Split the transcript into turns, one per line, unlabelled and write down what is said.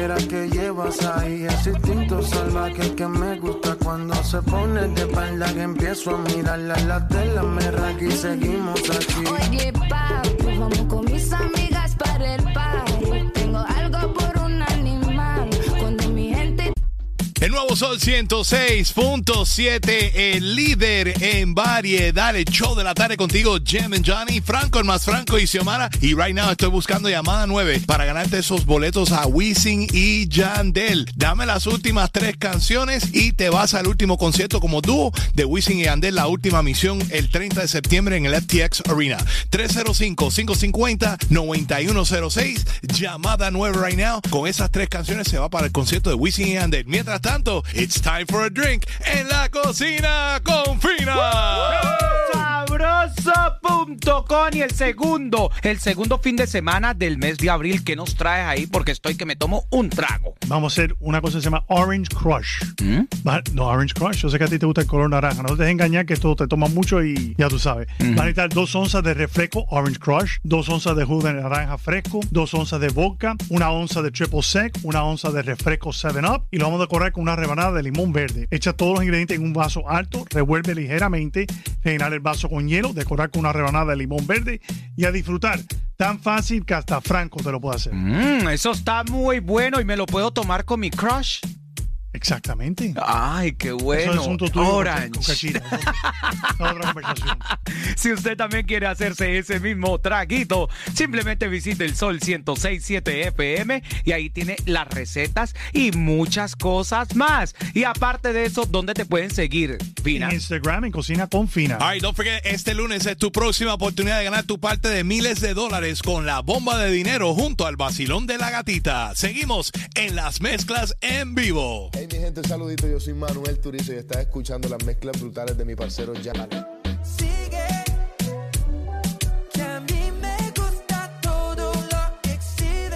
Piedra que llevas ahí. Ese instinto salvaje que me gusta cuando se pone de espalda. Que empiezo a mirarla. La tela me raca y seguimos aquí.
Nuevo Sol 106.7, el líder en variedad, el show de la tarde contigo, Jem and Johnny, Franco, el más Franco y Xiomara. Y right now estoy buscando llamada 9 para ganarte esos boletos a Wisin y Yandel. Dame las últimas tres canciones y te vas al último concierto como dúo de Wisin y Yandel, la última misión el 30 de septiembre en el FTX Arena. 305-550-9106, llamada 9 right now. Con esas tres canciones se va para el concierto de Wisin y Yandel. Mientras tanto, it's time for a drink en la cocina con Fina.
Sabroso.com y el segundo, el segundo fin de semana del mes de abril que nos traes ahí porque estoy que me tomo un trago.
Vamos a hacer una cosa que se llama Orange Crush. Va- No, Orange Crush. Yo sé que a ti te gusta el color naranja. No te dejes engañar que esto te toma mucho y ya tú sabes. Van a necesitar dos onzas de refresco Orange Crush, dos onzas de jugo de naranja fresco, dos onzas de vodka, una onza de triple sec, una onza de refresco 7-Up y lo vamos a decorar con una rebanada de limón verde. Echa todos los ingredientes en un vaso alto, revuelve ligeramente, rellenar el vaso con hielo, decorar con una rebanada de limón verde y a disfrutar. Tan fácil que hasta Franco te lo puede hacer.
Mm, eso está muy bueno y me lo puedo tomar con mi crush.
Exactamente.
Ay, qué bueno.
Eso es asunto tuyo con-
Orange.
con otra conversación.
Si usted también quiere hacerse ese mismo traguito, simplemente visite el Sol 1067 FM y ahí tiene las recetas y muchas cosas más. Y aparte de eso, ¿dónde te pueden seguir, Pina?
En Instagram, en Cocina con Fina.
All right, don't forget, este lunes es tu próxima oportunidad de ganar tu parte de miles de dólares con la bomba de dinero junto al vacilón de la gatita. Seguimos en las mezclas en vivo.
Hey mi gente, saludito, yo soy Manuel Turizo y estás escuchando las mezclas brutales de mi parcero Jan.